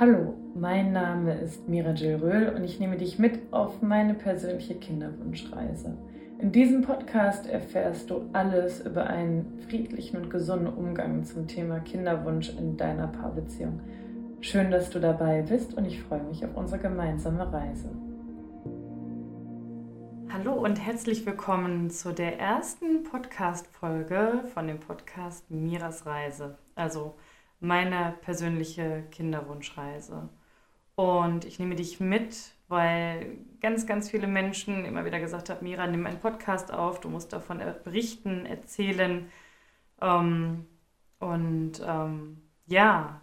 Hallo, mein Name ist Mira Jill Röhl und ich nehme dich mit auf meine persönliche Kinderwunschreise. In diesem Podcast erfährst du alles über einen friedlichen und gesunden Umgang zum Thema Kinderwunsch in deiner Paarbeziehung. Schön, dass du dabei bist und ich freue mich auf unsere gemeinsame Reise. Hallo und herzlich willkommen zu der ersten Podcast-Folge von dem Podcast Miras Reise. Also meine persönliche Kinderwunschreise. Und ich nehme dich mit, weil ganz, ganz viele Menschen immer wieder gesagt haben, Mira, nimm einen Podcast auf, du musst davon berichten, erzählen. Ähm, und ähm, ja,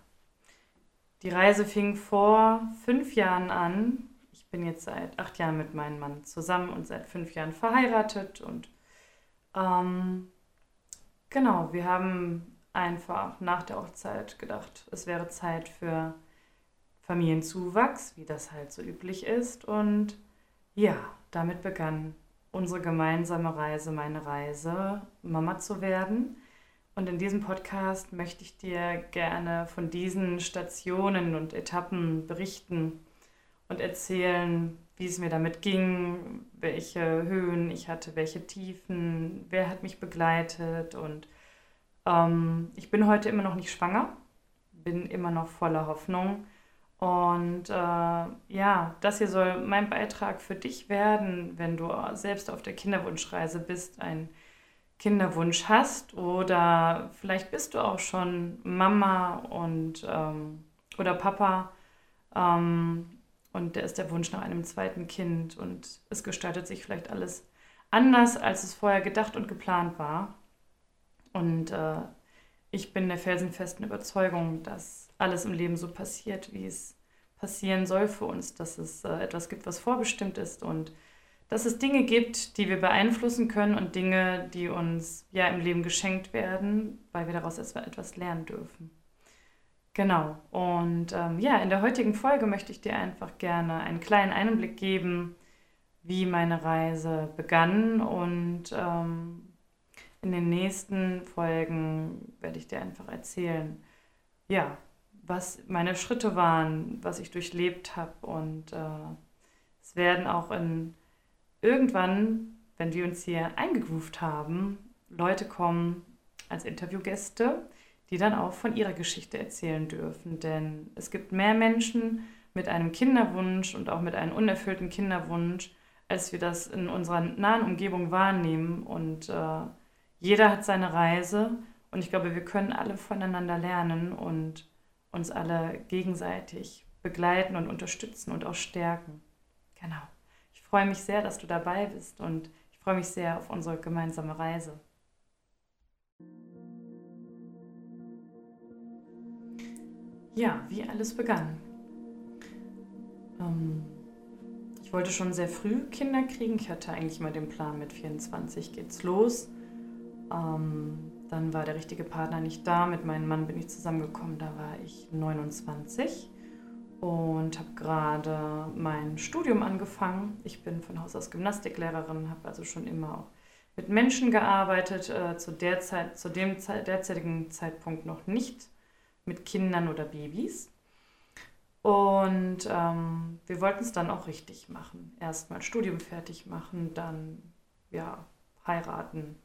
die Reise fing vor fünf Jahren an. Ich bin jetzt seit acht Jahren mit meinem Mann zusammen und seit fünf Jahren verheiratet. Und ähm, genau, wir haben einfach nach der Hochzeit gedacht, es wäre Zeit für Familienzuwachs, wie das halt so üblich ist. Und ja, damit begann unsere gemeinsame Reise, meine Reise, Mama zu werden. Und in diesem Podcast möchte ich dir gerne von diesen Stationen und Etappen berichten und erzählen, wie es mir damit ging, welche Höhen ich hatte, welche Tiefen, wer hat mich begleitet und ähm, ich bin heute immer noch nicht schwanger, bin immer noch voller Hoffnung. Und äh, ja, das hier soll mein Beitrag für dich werden, wenn du selbst auf der Kinderwunschreise bist, einen Kinderwunsch hast oder vielleicht bist du auch schon Mama und ähm, oder Papa ähm, und da ist der Wunsch nach einem zweiten Kind und es gestaltet sich vielleicht alles anders, als es vorher gedacht und geplant war. Und äh, ich bin der felsenfesten Überzeugung, dass alles im Leben so passiert, wie es passieren soll für uns, dass es äh, etwas gibt, was vorbestimmt ist und dass es Dinge gibt, die wir beeinflussen können und Dinge, die uns ja im Leben geschenkt werden, weil wir daraus etwas lernen dürfen. Genau. Und ähm, ja, in der heutigen Folge möchte ich dir einfach gerne einen kleinen Einblick geben, wie meine Reise begann und ähm, in den nächsten Folgen werde ich dir einfach erzählen, ja, was meine Schritte waren, was ich durchlebt habe. Und äh, es werden auch in irgendwann, wenn wir uns hier eingegroovt haben, Leute kommen als Interviewgäste, die dann auch von ihrer Geschichte erzählen dürfen. Denn es gibt mehr Menschen mit einem Kinderwunsch und auch mit einem unerfüllten Kinderwunsch, als wir das in unserer nahen Umgebung wahrnehmen. Und äh, jeder hat seine Reise und ich glaube, wir können alle voneinander lernen und uns alle gegenseitig begleiten und unterstützen und auch stärken. Genau. Ich freue mich sehr, dass du dabei bist und ich freue mich sehr auf unsere gemeinsame Reise. Ja, wie alles begann. Ähm, ich wollte schon sehr früh Kinder kriegen. Ich hatte eigentlich mal den Plan, mit 24 geht's los. Ähm, dann war der richtige Partner nicht da. Mit meinem Mann bin ich zusammengekommen, da war ich 29 und habe gerade mein Studium angefangen. Ich bin von Haus aus Gymnastiklehrerin, habe also schon immer auch mit Menschen gearbeitet, äh, zu, der Zeit, zu dem Zeit, derzeitigen Zeitpunkt noch nicht mit Kindern oder Babys. Und ähm, wir wollten es dann auch richtig machen. Erstmal Studium fertig machen, dann ja, heiraten,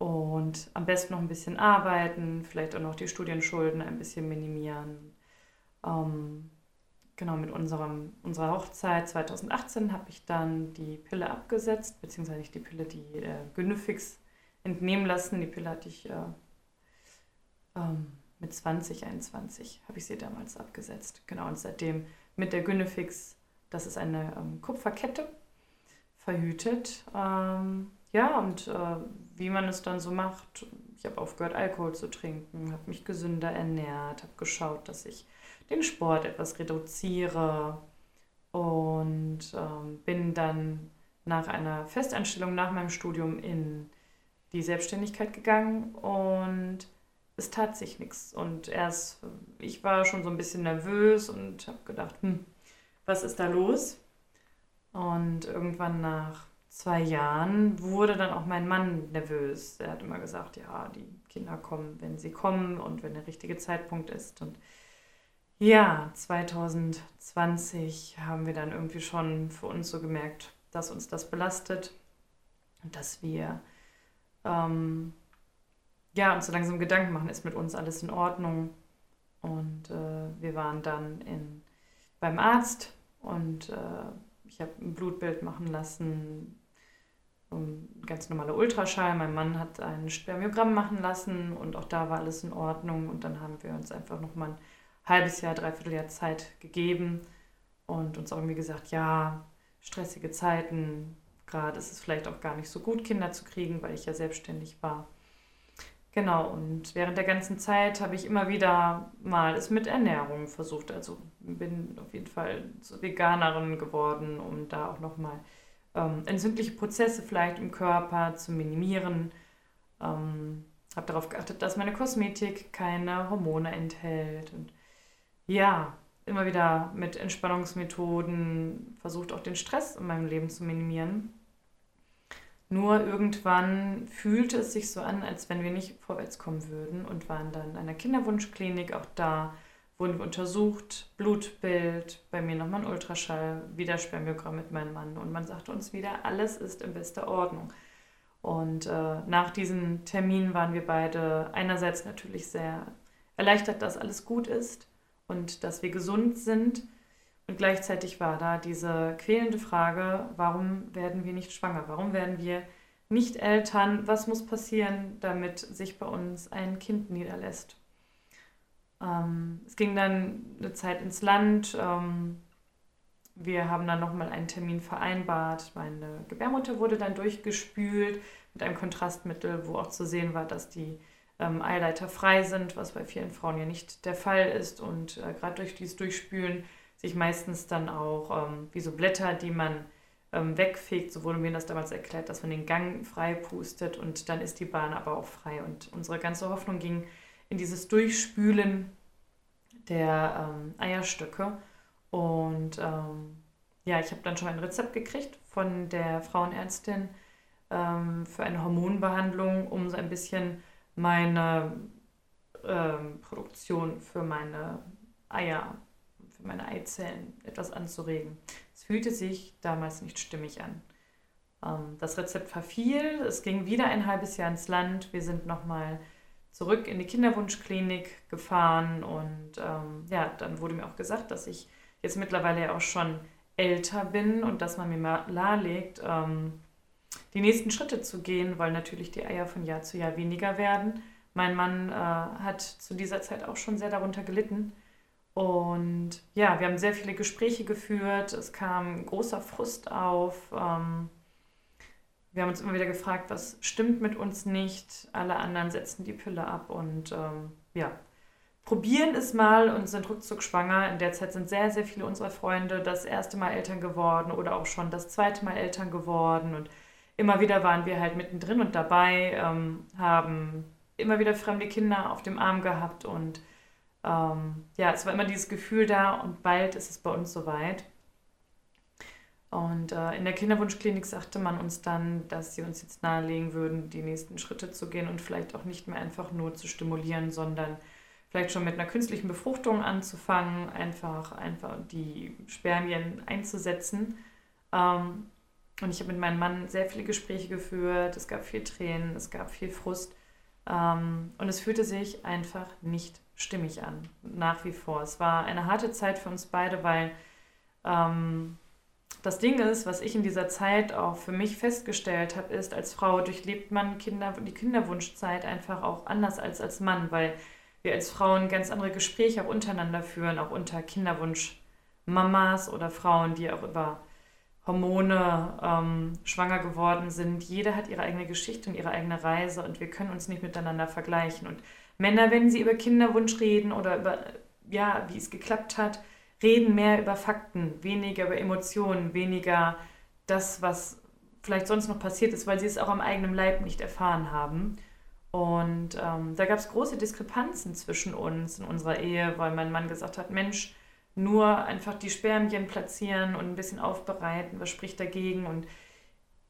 und am besten noch ein bisschen arbeiten, vielleicht auch noch die Studienschulden ein bisschen minimieren. Ähm, genau, mit unserem, unserer Hochzeit 2018 habe ich dann die Pille abgesetzt, beziehungsweise nicht die Pille, die äh, Gynefix entnehmen lassen. Die Pille hatte ich äh, ähm, mit 2021, habe ich sie damals abgesetzt. Genau, und seitdem mit der Gynefix, das ist eine ähm, Kupferkette, verhütet. Ähm, ja, und äh, wie man es dann so macht, ich habe aufgehört, Alkohol zu trinken, habe mich gesünder ernährt, habe geschaut, dass ich den Sport etwas reduziere und ähm, bin dann nach einer Festanstellung nach meinem Studium in die Selbstständigkeit gegangen und es tat sich nichts. Und erst, ich war schon so ein bisschen nervös und habe gedacht, hm, was ist da los? Und irgendwann nach zwei Jahren wurde dann auch mein Mann nervös. Er hat immer gesagt, ja, die Kinder kommen, wenn sie kommen und wenn der richtige Zeitpunkt ist. Und ja, 2020 haben wir dann irgendwie schon für uns so gemerkt, dass uns das belastet und dass wir ähm, ja, uns so langsam Gedanken machen, ist mit uns alles in Ordnung. Und äh, wir waren dann in, beim Arzt und äh, ich habe ein Blutbild machen lassen, ein ganz normaler Ultraschall. Mein Mann hat ein Spermiogramm machen lassen und auch da war alles in Ordnung. Und dann haben wir uns einfach nochmal ein halbes Jahr, dreiviertel Jahr Zeit gegeben und uns auch irgendwie gesagt, ja, stressige Zeiten, gerade ist es vielleicht auch gar nicht so gut, Kinder zu kriegen, weil ich ja selbstständig war. Genau, und während der ganzen Zeit habe ich immer wieder mal es mit Ernährung versucht. Also bin auf jeden Fall zur Veganerin geworden, um da auch nochmal ähm, entzündliche Prozesse vielleicht im Körper zu minimieren. Ähm, habe darauf geachtet, dass meine Kosmetik keine Hormone enthält. Und ja, immer wieder mit Entspannungsmethoden versucht auch den Stress in meinem Leben zu minimieren. Nur irgendwann fühlte es sich so an, als wenn wir nicht vorwärts kommen würden und waren dann in einer Kinderwunschklinik. Auch da wurden wir untersucht, Blutbild, bei mir nochmal ein Ultraschall, wieder Spermiogramm mit meinem Mann. Und man sagte uns wieder, alles ist in bester Ordnung. Und äh, nach diesem Termin waren wir beide einerseits natürlich sehr erleichtert, dass alles gut ist und dass wir gesund sind. Und gleichzeitig war da diese quälende Frage, warum werden wir nicht schwanger? Warum werden wir nicht Eltern? Was muss passieren, damit sich bei uns ein Kind niederlässt? Ähm, es ging dann eine Zeit ins Land. Ähm, wir haben dann nochmal einen Termin vereinbart. Meine Gebärmutter wurde dann durchgespült mit einem Kontrastmittel, wo auch zu sehen war, dass die ähm, Eileiter frei sind, was bei vielen Frauen ja nicht der Fall ist. Und äh, gerade durch dieses Durchspülen sich meistens dann auch ähm, wie so Blätter, die man ähm, wegfegt, so wurde mir das damals erklärt, dass man den Gang frei pustet und dann ist die Bahn aber auch frei. Und unsere ganze Hoffnung ging in dieses Durchspülen der ähm, Eierstöcke. Und ähm, ja, ich habe dann schon ein Rezept gekriegt von der Frauenärztin ähm, für eine Hormonbehandlung, um so ein bisschen meine ähm, Produktion für meine Eier für meine Eizellen etwas anzuregen. Es fühlte sich damals nicht stimmig an. Ähm, das Rezept verfiel, es ging wieder ein halbes Jahr ins Land. Wir sind nochmal zurück in die Kinderwunschklinik gefahren und ähm, ja, dann wurde mir auch gesagt, dass ich jetzt mittlerweile ja auch schon älter bin und dass man mir mal nahelegt, ähm, die nächsten Schritte zu gehen, weil natürlich die Eier von Jahr zu Jahr weniger werden. Mein Mann äh, hat zu dieser Zeit auch schon sehr darunter gelitten. Und ja, wir haben sehr viele Gespräche geführt. Es kam großer Frust auf. Ähm, wir haben uns immer wieder gefragt, was stimmt mit uns nicht. Alle anderen setzen die Pille ab und ähm, ja, probieren es mal und sind ruckzuck schwanger. In der Zeit sind sehr, sehr viele unserer Freunde das erste Mal Eltern geworden oder auch schon das zweite Mal Eltern geworden. Und immer wieder waren wir halt mittendrin und dabei, ähm, haben immer wieder fremde Kinder auf dem Arm gehabt und ähm, ja, es war immer dieses Gefühl da und bald ist es bei uns soweit. Und äh, in der Kinderwunschklinik sagte man uns dann, dass sie uns jetzt nahelegen würden, die nächsten Schritte zu gehen und vielleicht auch nicht mehr einfach nur zu stimulieren, sondern vielleicht schon mit einer künstlichen Befruchtung anzufangen, einfach, einfach die Spermien einzusetzen. Ähm, und ich habe mit meinem Mann sehr viele Gespräche geführt, es gab viel Tränen, es gab viel Frust. Ähm, und es fühlte sich einfach nicht stimmig an, nach wie vor. Es war eine harte Zeit für uns beide, weil ähm, das Ding ist, was ich in dieser Zeit auch für mich festgestellt habe, ist, als Frau durchlebt man Kinder, die Kinderwunschzeit einfach auch anders als als Mann, weil wir als Frauen ganz andere Gespräche auch untereinander führen, auch unter Kinderwunsch-Mamas oder Frauen, die auch über Hormone ähm, schwanger geworden sind. Jeder hat ihre eigene Geschichte und ihre eigene Reise und wir können uns nicht miteinander vergleichen. Und Männer, wenn sie über Kinderwunsch reden oder über, ja, wie es geklappt hat, reden mehr über Fakten, weniger über Emotionen, weniger das, was vielleicht sonst noch passiert ist, weil sie es auch am eigenen Leib nicht erfahren haben. Und ähm, da gab es große Diskrepanzen zwischen uns in unserer Ehe, weil mein Mann gesagt hat, Mensch, nur einfach die Spermien platzieren und ein bisschen aufbereiten, was spricht dagegen? Und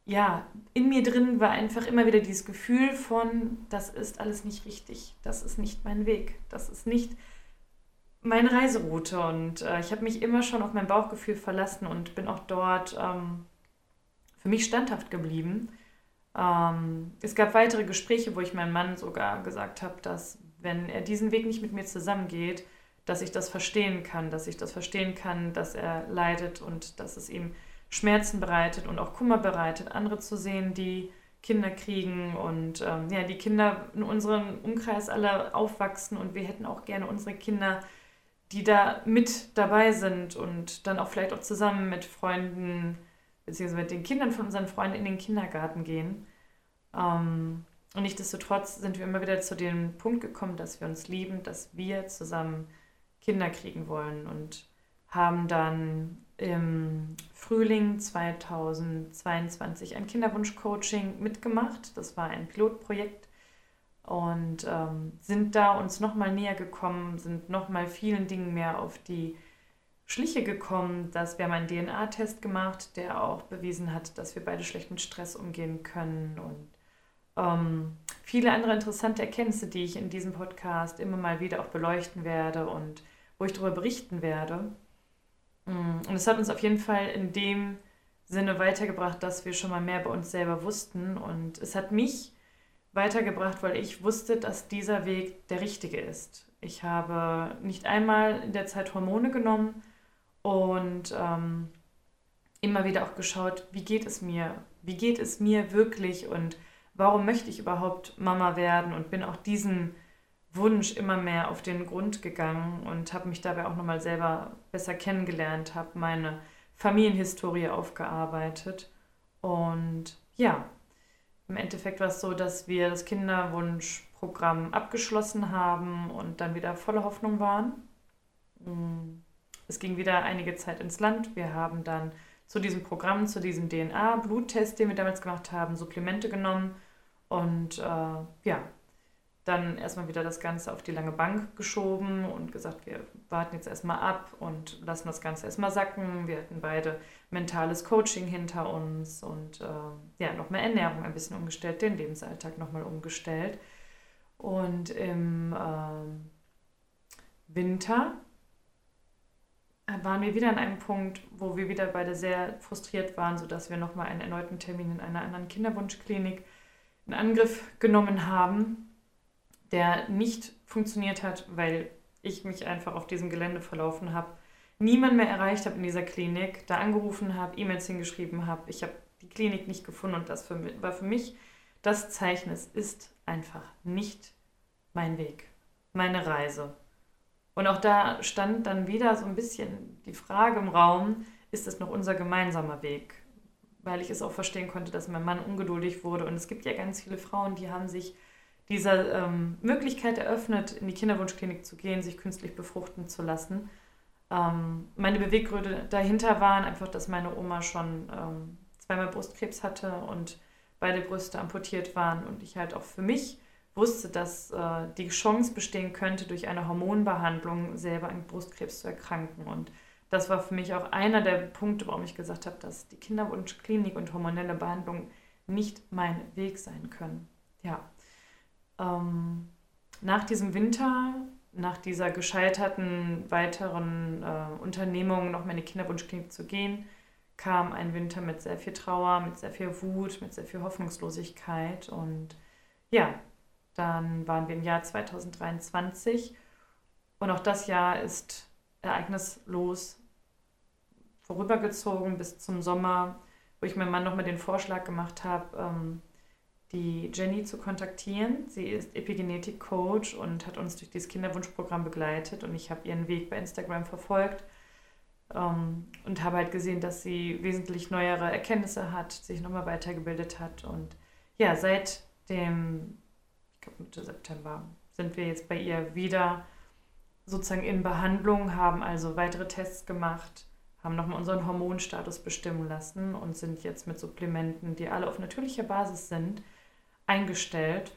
ja, in mir drin war einfach immer wieder dieses Gefühl von, das ist alles nicht richtig, das ist nicht mein Weg, das ist nicht meine Reiseroute und äh, ich habe mich immer schon auf mein Bauchgefühl verlassen und bin auch dort ähm, für mich standhaft geblieben. Ähm, es gab weitere Gespräche, wo ich meinem Mann sogar gesagt habe, dass wenn er diesen Weg nicht mit mir zusammengeht, dass ich das verstehen kann, dass ich das verstehen kann, dass er leidet und dass es ihm Schmerzen bereitet und auch Kummer bereitet, andere zu sehen, die Kinder kriegen und ähm, ja, die Kinder in unserem Umkreis alle aufwachsen und wir hätten auch gerne unsere Kinder, die da mit dabei sind und dann auch vielleicht auch zusammen mit Freunden beziehungsweise mit den Kindern von unseren Freunden in den Kindergarten gehen. Ähm, und nichtsdestotrotz sind wir immer wieder zu dem Punkt gekommen, dass wir uns lieben, dass wir zusammen Kinder kriegen wollen und haben dann im Frühling 2022 ein Kinderwunsch-Coaching mitgemacht. Das war ein Pilotprojekt und ähm, sind da uns nochmal näher gekommen, sind nochmal vielen Dingen mehr auf die Schliche gekommen, dass wir haben einen DNA-Test gemacht, der auch bewiesen hat, dass wir beide schlecht mit Stress umgehen können und ähm, viele andere interessante Erkenntnisse, die ich in diesem Podcast immer mal wieder auch beleuchten werde und wo ich darüber berichten werde. Mm, und es hat uns auf jeden Fall in dem Sinne weitergebracht, dass wir schon mal mehr bei uns selber wussten. Und es hat mich weitergebracht, weil ich wusste, dass dieser Weg der richtige ist. Ich habe nicht einmal in der Zeit Hormone genommen und ähm, immer wieder auch geschaut, wie geht es mir? Wie geht es mir wirklich und warum möchte ich überhaupt Mama werden? Und bin auch diesen Wunsch immer mehr auf den Grund gegangen und habe mich dabei auch nochmal selber besser kennengelernt, habe meine Familienhistorie aufgearbeitet. Und ja, im Endeffekt war es so, dass wir das Kinderwunschprogramm abgeschlossen haben und dann wieder voller Hoffnung waren. Es ging wieder einige Zeit ins Land. Wir haben dann zu diesem Programm, zu diesem DNA-Bluttest, den wir damals gemacht haben, Supplemente genommen. Und äh, ja, dann erstmal wieder das Ganze auf die lange Bank geschoben und gesagt, wir warten jetzt erstmal ab und lassen das Ganze erstmal sacken. Wir hatten beide mentales Coaching hinter uns und äh, ja, noch Ernährung ein bisschen umgestellt, den Lebensalltag nochmal umgestellt. Und im äh, Winter waren wir wieder an einem Punkt, wo wir wieder beide sehr frustriert waren, sodass wir nochmal einen erneuten Termin in einer anderen Kinderwunschklinik in Angriff genommen haben der nicht funktioniert hat, weil ich mich einfach auf diesem Gelände verlaufen habe, niemand mehr erreicht habe in dieser Klinik, da angerufen habe, E-Mails hingeschrieben habe. Ich habe die Klinik nicht gefunden und das für, war für mich das Zeichen. Es ist einfach nicht mein Weg, meine Reise. Und auch da stand dann wieder so ein bisschen die Frage im Raum, ist es noch unser gemeinsamer Weg? Weil ich es auch verstehen konnte, dass mein Mann ungeduldig wurde. Und es gibt ja ganz viele Frauen, die haben sich dieser ähm, Möglichkeit eröffnet, in die Kinderwunschklinik zu gehen, sich künstlich befruchten zu lassen. Ähm, meine Beweggründe dahinter waren einfach, dass meine Oma schon ähm, zweimal Brustkrebs hatte und beide Brüste amputiert waren und ich halt auch für mich wusste, dass äh, die Chance bestehen könnte, durch eine Hormonbehandlung selber an Brustkrebs zu erkranken. Und das war für mich auch einer der Punkte, warum ich gesagt habe, dass die Kinderwunschklinik und hormonelle Behandlung nicht mein Weg sein können. Ja, ähm, nach diesem Winter, nach dieser gescheiterten weiteren äh, Unternehmung, noch mal in die Kinderwunschklinik zu gehen, kam ein Winter mit sehr viel Trauer, mit sehr viel Wut, mit sehr viel Hoffnungslosigkeit. Und ja, dann waren wir im Jahr 2023 und auch das Jahr ist ereignislos vorübergezogen bis zum Sommer, wo ich meinem Mann noch mal den Vorschlag gemacht habe, ähm, die Jenny zu kontaktieren. Sie ist Epigenetik-Coach und hat uns durch dieses Kinderwunschprogramm begleitet und ich habe ihren Weg bei Instagram verfolgt ähm, und habe halt gesehen, dass sie wesentlich neuere Erkenntnisse hat, sich nochmal weitergebildet hat und ja, seit dem, ich glaube Mitte September, sind wir jetzt bei ihr wieder sozusagen in Behandlung, haben also weitere Tests gemacht, haben nochmal unseren Hormonstatus bestimmen lassen und sind jetzt mit Supplementen, die alle auf natürlicher Basis sind, eingestellt.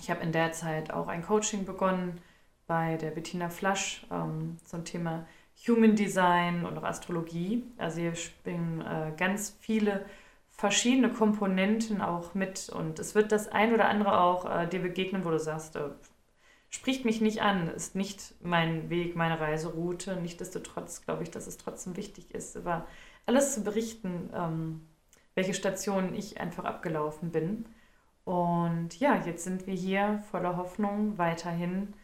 Ich habe in der Zeit auch ein Coaching begonnen bei der Bettina Flasch ähm, zum Thema Human Design und auch Astrologie. Also hier spielen äh, ganz viele verschiedene Komponenten auch mit und es wird das ein oder andere auch äh, dir begegnen, wo du sagst, äh, spricht mich nicht an, ist nicht mein Weg, meine Reiseroute. Nichtsdestotrotz glaube ich, dass es trotzdem wichtig ist, über alles zu berichten, ähm, welche Stationen ich einfach abgelaufen bin. Und ja, jetzt sind wir hier voller Hoffnung weiterhin.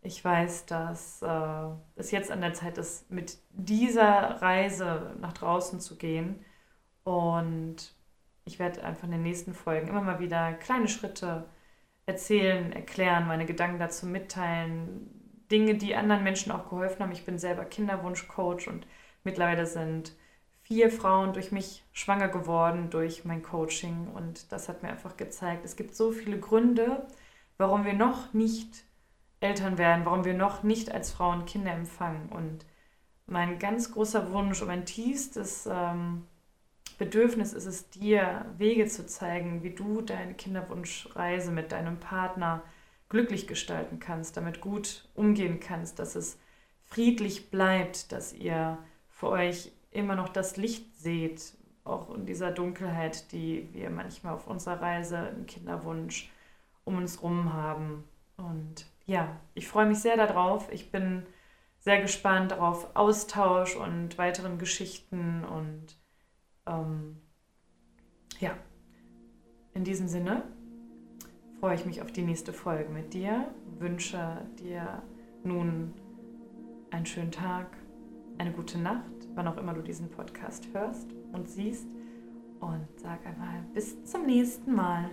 Ich weiß, dass äh, es jetzt an der Zeit ist, mit dieser Reise nach draußen zu gehen. Und ich werde einfach in den nächsten Folgen immer mal wieder kleine Schritte erzählen, erklären, meine Gedanken dazu mitteilen, Dinge, die anderen Menschen auch geholfen haben. Ich bin selber Kinderwunschcoach und mittlerweile sind vier Frauen durch mich schwanger geworden, durch mein Coaching. Und das hat mir einfach gezeigt, es gibt so viele Gründe, warum wir noch nicht Eltern werden, warum wir noch nicht als Frauen Kinder empfangen. Und mein ganz großer Wunsch und mein tiefstes ähm, Bedürfnis ist es dir, Wege zu zeigen, wie du deine Kinderwunschreise mit deinem Partner glücklich gestalten kannst, damit gut umgehen kannst, dass es friedlich bleibt, dass ihr für euch immer noch das Licht seht, auch in dieser Dunkelheit, die wir manchmal auf unserer Reise im Kinderwunsch um uns rum haben. Und ja, ich freue mich sehr darauf. Ich bin sehr gespannt auf Austausch und weiteren Geschichten und ähm, ja, in diesem Sinne freue ich mich auf die nächste Folge mit dir, wünsche dir nun einen schönen Tag, eine gute Nacht, wann auch immer du diesen Podcast hörst und siehst und sag einmal bis zum nächsten Mal.